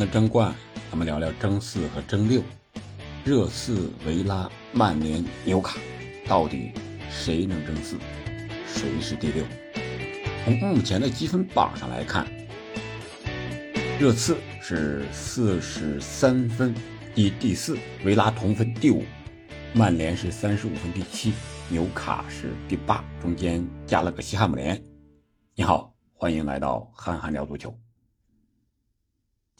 了争冠，咱们聊聊争四和争六。热刺、维拉、曼联、纽卡，到底谁能争四？谁是第六？从目前的积分榜上来看，热刺是四十三分，第第四；维拉同分第五；曼联是三十五分第七；纽卡是第八，中间加了个西汉姆联。你好，欢迎来到憨憨聊足球。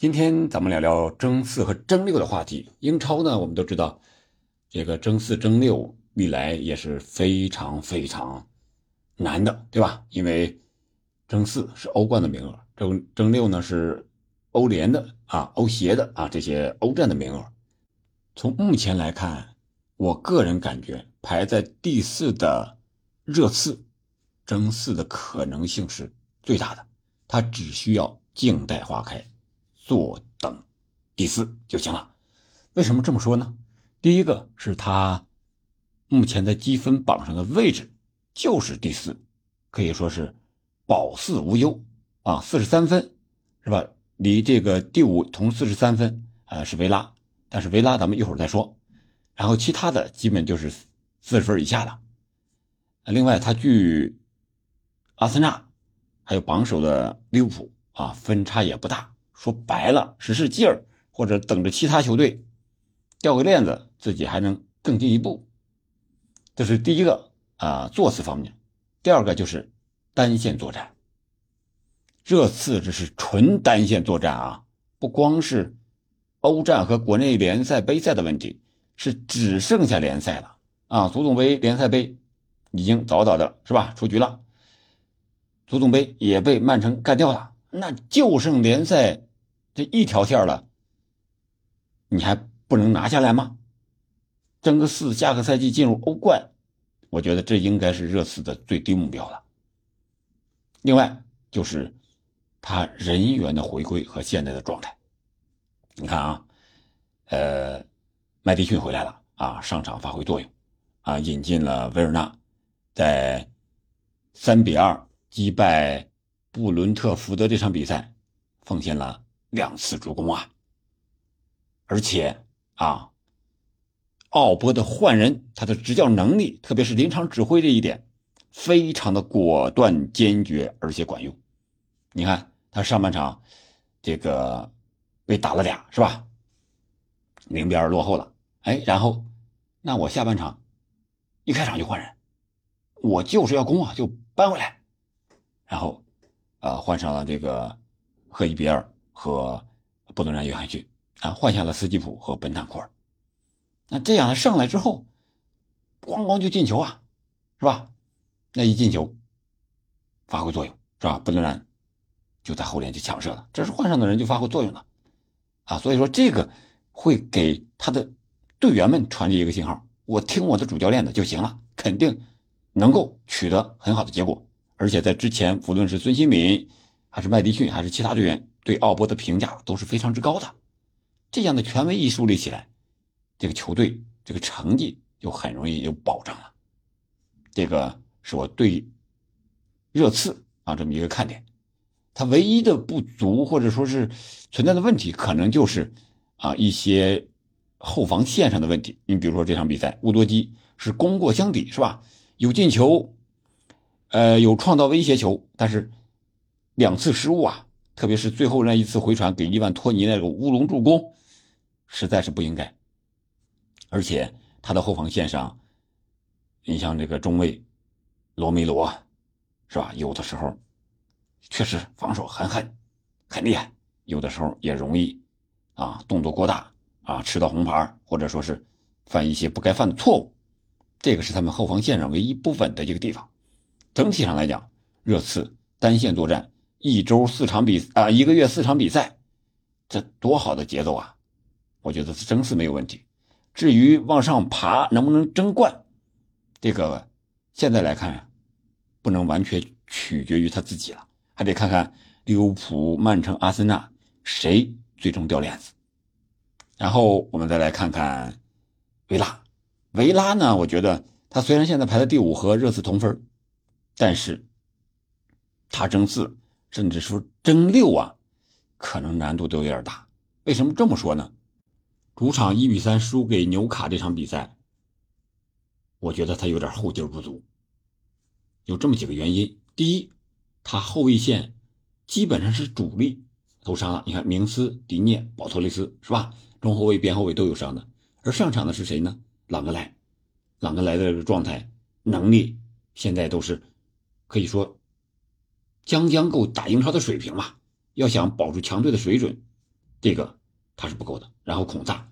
今天咱们聊聊争四和争六的话题。英超呢，我们都知道，这个争四争六历来也是非常非常难的，对吧？因为争四是欧冠的名额，争争六呢是欧联的啊、欧协的啊这些欧战的名额。从目前来看，我个人感觉排在第四的热刺，争四的可能性是最大的，他只需要静待花开。坐等第四就行了。为什么这么说呢？第一个是他目前在积分榜上的位置就是第四，可以说是保四无忧啊，四十三分是吧？离这个第五同四十三分啊是维拉，但是维拉咱们一会儿再说。然后其他的基本就是四十分以下的。另外，他距阿森纳还有榜首的利物浦啊分差也不大。说白了，使使劲儿，或者等着其他球队掉个链子，自己还能更进一步。这是第一个啊，做事方面。第二个就是单线作战。这次这是纯单线作战啊，不光是欧战和国内联赛杯赛的问题，是只剩下联赛了啊。足总杯、联赛杯已经早早的是吧出局了，足总杯也被曼城干掉了，那就剩联赛。这一条线了，你还不能拿下来吗？争个四，下个赛季进入欧冠，我觉得这应该是热刺的最低目标了。另外就是他人员的回归和现在的状态。你看啊，呃，麦迪逊回来了啊，上场发挥作用啊，引进了维尔纳，在三比二击败布伦特福德这场比赛奉献了。两次助攻啊！而且啊，奥波的换人，他的执教能力，特别是临场指挥这一点，非常的果断、坚决，而且管用。你看他上半场这个被打了俩，是吧？零比二落后了，哎，然后那我下半场一开场就换人，我就是要攻啊，就扳回来，然后啊换上了这个赫伊比尔。和布伦南·约翰逊啊，换下了斯基普和本坦库尔。那这样上来之后，咣咣就进球啊，是吧？那一进球，发挥作用是吧？布伦南就在后边就抢射了，这是换上的人就发挥作用了啊。所以说这个会给他的队员们传递一个信号：我听我的主教练的就行了，肯定能够取得很好的结果。而且在之前，无论是孙兴敏还是麦迪逊还是其他队员。对奥波的评价都是非常之高的，这样的权威一树立起来，这个球队这个成绩就很容易有保障了。这个是我对热刺啊这么一个看点。他唯一的不足或者说是存在的问题，可能就是啊一些后防线上的问题。你比如说这场比赛，乌多基是功过相抵，是吧？有进球，呃，有创造威胁球，但是两次失误啊。特别是最后那一次回传给伊万托尼那个乌龙助攻，实在是不应该。而且他的后防线上，你像这个中卫罗梅罗，是吧？有的时候确实防守很狠，很厉害；有的时候也容易啊动作过大啊吃到红牌，或者说是犯一些不该犯的错误。这个是他们后防线上唯一不稳的一个地方。整体上来讲，热刺单线作战。一周四场比啊，一个月四场比赛，这多好的节奏啊！我觉得争四没有问题。至于往上爬能不能争冠，这个现在来看，不能完全取决于他自己了，还得看看利物浦、曼城、阿森纳谁最终掉链子。然后我们再来看看维拉，维拉呢？我觉得他虽然现在排在第五，和热刺同分，但是他争四。甚至说争六啊，可能难度都有点大。为什么这么说呢？主场一比三输给纽卡这场比赛，我觉得他有点后劲不足。有这么几个原因：第一，他后卫线基本上是主力都伤了，你看明斯、迪涅、保托雷斯是吧？中后卫、边后卫都有伤的。而上场的是谁呢？朗格莱，朗格莱的状态、能力现在都是可以说将将够打英超的水平嘛。要想保住强队的水准，这个他是不够的。然后孔萨，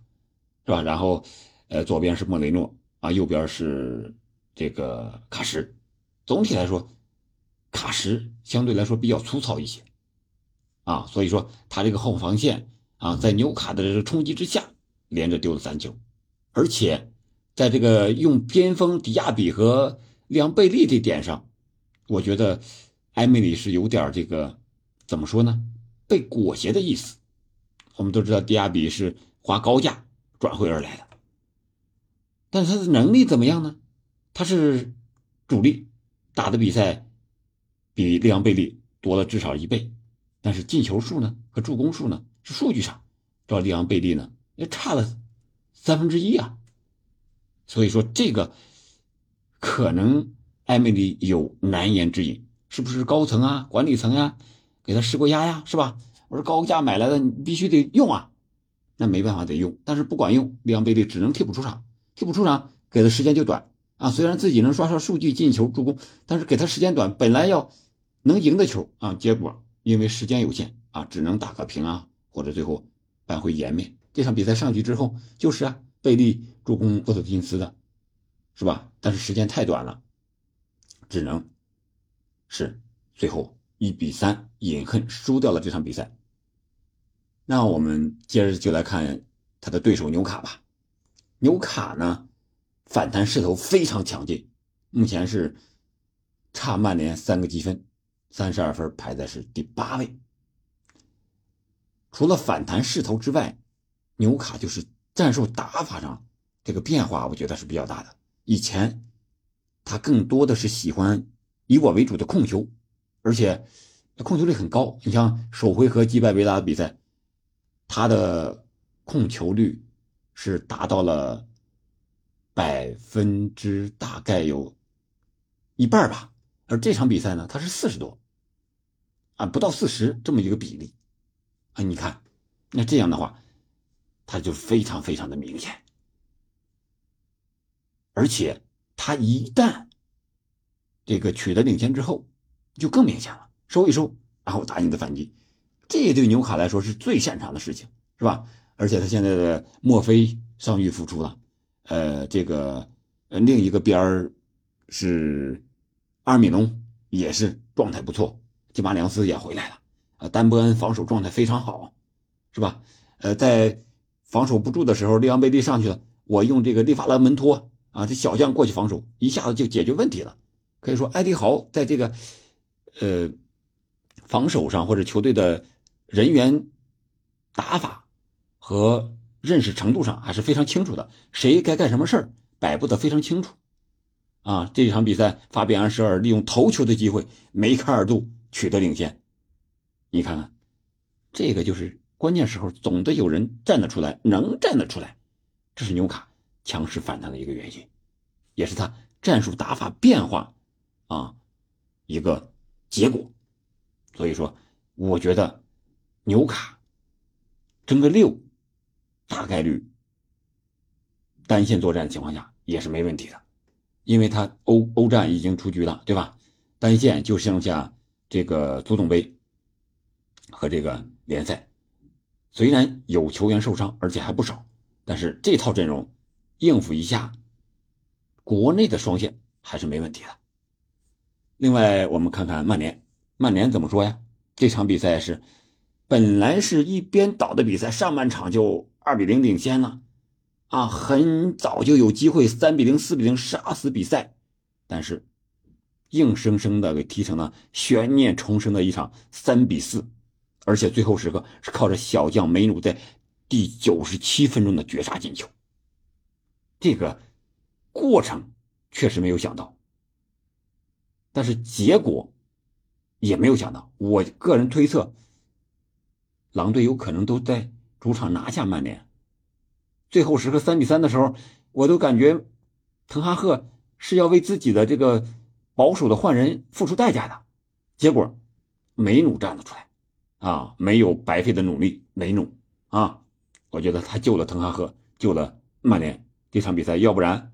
是吧？然后，呃，左边是莫雷诺啊，右边是这个卡什。总体来说，卡什相对来说比较粗糙一些，啊，所以说他这个后防线啊，在纽卡的这个冲击之下，连着丢了三球，而且在这个用边锋迪亚比和利昂贝利这点上，我觉得埃梅里是有点这个怎么说呢？被裹挟的意思。我们都知道迪亚比是花高价转会而来的，但是他的能力怎么样呢？他是主力，打的比赛比利昂贝利多了至少一倍，但是进球数呢和助攻数呢是数据上，照利昂贝利呢也差了三分之一啊。所以说这个可能埃梅里有难言之隐，是不是高层啊、管理层呀给他施过压呀，是吧？我是高价买来的，你必须得用啊，那没办法得用，但是不管用，利昂贝利只能替补出场，替补出场给的时间就短啊。虽然自己能刷刷数据、进球、助攻，但是给他时间短，本来要能赢的球啊，结果因为时间有限啊，只能打个平啊，或者最后扳回颜面。这场比赛上去之后，就是啊，贝利助攻沃特金斯的，是吧？但是时间太短了，只能是最后一比三饮恨输掉了这场比赛。那我们接着就来看他的对手纽卡吧。纽卡呢，反弹势头非常强劲，目前是差曼联三个积分，三十二分，排在是第八位。除了反弹势头之外，纽卡就是战术打法上这个变化，我觉得是比较大的。以前他更多的是喜欢以我为主的控球，而且控球率很高。你像首回合击败维拉的比赛。他的控球率是达到了百分之大概有一半吧，而这场比赛呢，他是四十多，啊，不到四十这么一个比例，啊，你看，那这样的话，他就非常非常的明显，而且他一旦这个取得领先之后，就更明显了，收一收，然后打你的反击。这对纽卡来说是最擅长的事情，是吧？而且他现在的墨菲伤愈复出了，呃，这个另一个边儿是阿米隆也是状态不错，基马良斯也回来了，啊，丹伯恩防守状态非常好，是吧？呃，在防守不住的时候，利昂贝利上去了，我用这个利法拉门托啊，这小将过去防守，一下子就解决问题了。可以说，埃迪豪在这个呃防守上或者球队的。人员打法和认识程度上还是非常清楚的，谁该干什么事儿摆布的非常清楚。啊，这场比赛法比安舍尔利用头球的机会梅开二度取得领先。你看看，这个就是关键时候总得有人站得出来，能站得出来，这是纽卡强势反弹的一个原因，也是他战术打法变化啊一个结果。所以说，我觉得。纽卡争个六，大概率单线作战的情况下也是没问题的，因为他欧欧战已经出局了，对吧？单线就剩下这个足总杯和这个联赛，虽然有球员受伤，而且还不少，但是这套阵容应付一下国内的双线还是没问题的。另外，我们看看曼联，曼联怎么说呀？这场比赛是。本来是一边倒的比赛，上半场就二比零领先了，啊，很早就有机会三比零、四比零杀死比赛，但是硬生生的给踢成了悬念重生的一场三比四，而且最后时刻是靠着小将梅努在第九十七分钟的绝杀进球。这个过程确实没有想到，但是结果也没有想到。我个人推测。狼队有可能都在主场拿下曼联。最后时刻三比三的时候，我都感觉滕哈赫是要为自己的这个保守的换人付出代价的。结果梅努站了出来，啊，没有白费的努力，梅努啊，我觉得他救了滕哈赫，救了曼联这场比赛。要不然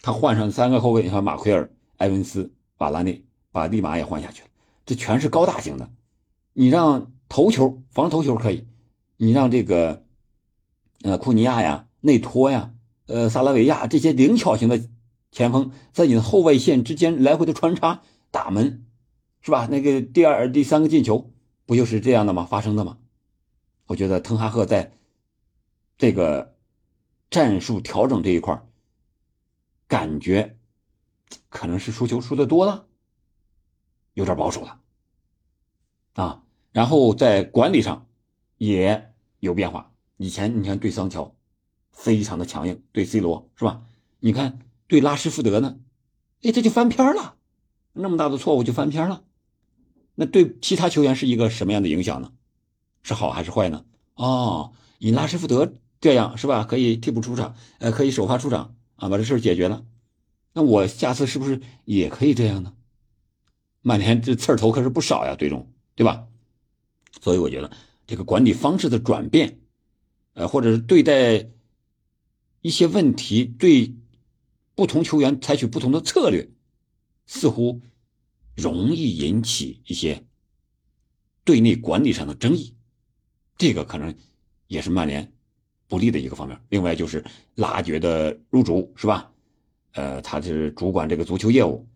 他换上三个后卫，你看马奎尔、埃文斯、瓦拉内，把利马也换下去了，这全是高大型的。你让头球防头球可以，你让这个。呃，库尼亚呀，内托呀，呃，萨拉维亚这些灵巧型的前锋，在你的后卫线之间来回的穿插打门，是吧？那个第二、第三个进球不就是这样的吗？发生的吗？我觉得滕哈赫在这个战术调整这一块感觉可能是输球输的多了，有点保守了啊。然后在管理上也有变化。以前你看对桑乔，非常的强硬，对 C 罗是吧？你看对拉什福德呢，哎，这就翻篇了，那么大的错误就翻篇了，那对其他球员是一个什么样的影响呢？是好还是坏呢？哦，你拉什福德这样是吧？可以替补出场，呃，可以首发出场啊，把这事解决了。那我下次是不是也可以这样呢？曼联这刺儿头可是不少呀，队中对吧？所以我觉得这个管理方式的转变。呃，或者是对待一些问题，对不同球员采取不同的策略，似乎容易引起一些队内管理上的争议，这个可能也是曼联不利的一个方面。另外就是拉爵的入主，是吧？呃，他是主管这个足球业务，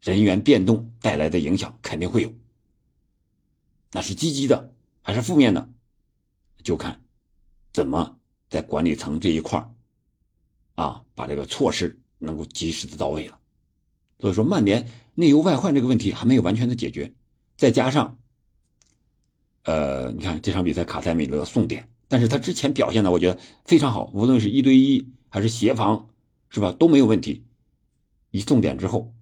人员变动带来的影响肯定会有，那是积极的还是负面的，就看。怎么在管理层这一块啊，把这个措施能够及时的到位了？所以说，曼联内忧外患这个问题还没有完全的解决，再加上，呃，你看这场比赛卡塞米勒送点，但是他之前表现的我觉得非常好，无论是一对一还是协防，是吧，都没有问题。一送点之后，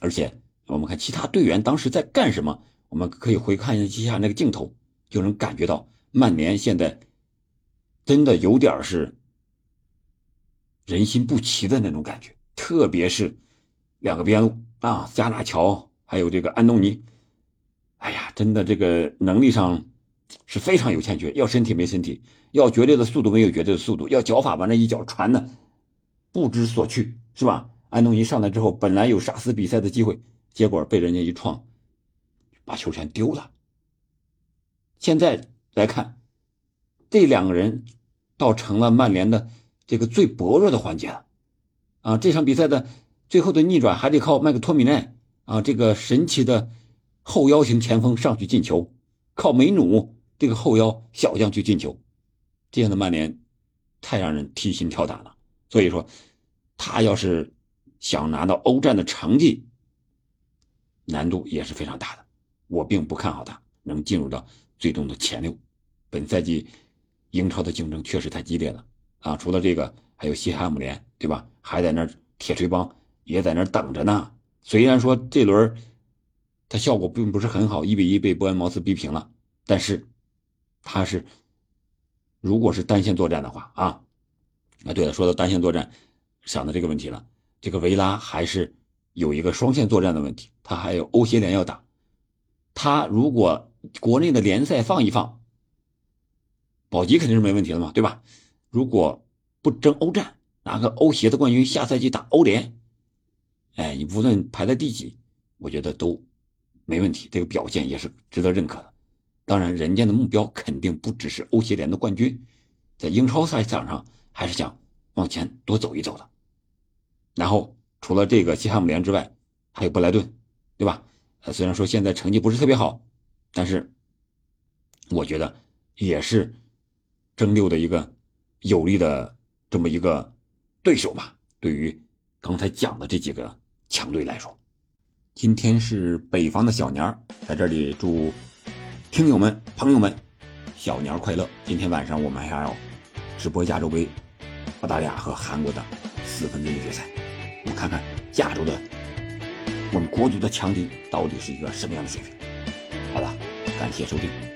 而且我们看其他队员当时在干什么，我们可以回看一下那个镜头，就能感觉到曼联现在。真的有点是人心不齐的那种感觉，特别是两个边路啊，加纳乔还有这个安东尼，哎呀，真的这个能力上是非常有欠缺，要身体没身体，要绝对的速度没有绝对的速度，要脚法把那一脚传的不知所去，是吧？安东尼上来之后，本来有杀死比赛的机会，结果被人家一撞，把球权丢了。现在来看，这两个人。倒成了曼联的这个最薄弱的环节了，啊，这场比赛的最后的逆转还得靠麦克托米奈啊，这个神奇的后腰型前锋上去进球，靠梅努这个后腰小将去进球，这样的曼联太让人提心吊胆了。所以说，他要是想拿到欧战的成绩，难度也是非常大的。我并不看好他能进入到最终的前六，本赛季。英超的竞争确实太激烈了啊！除了这个，还有西汉姆联，对吧？还在那铁锤帮也在那等着呢。虽然说这轮他效果并不是很好，一比一被伯恩茅斯逼平了，但是他是如果是单线作战的话啊，啊对了，说到单线作战，想到这个问题了，这个维拉还是有一个双线作战的问题，他还有欧协联要打，他如果国内的联赛放一放。保级肯定是没问题的嘛，对吧？如果不争欧战，拿个欧协的冠军，下赛季打欧联，哎，你无论排在第几，我觉得都没问题，这个表现也是值得认可的。当然，人家的目标肯定不只是欧协联的冠军，在英超赛场上还是想往前多走一走的。然后除了这个西汉姆联之外，还有布莱顿，对吧？呃，虽然说现在成绩不是特别好，但是我觉得也是。争六的一个有力的这么一个对手吧，对于刚才讲的这几个强队来说，今天是北方的小年儿，在这里祝听友们、朋友们小年快乐。今天晚上我们还要直播亚洲杯，澳大利亚和韩国的四分之一决赛，我们看看亚洲的我们国足的强敌到底是一个什么样的水平。好了，感谢收听。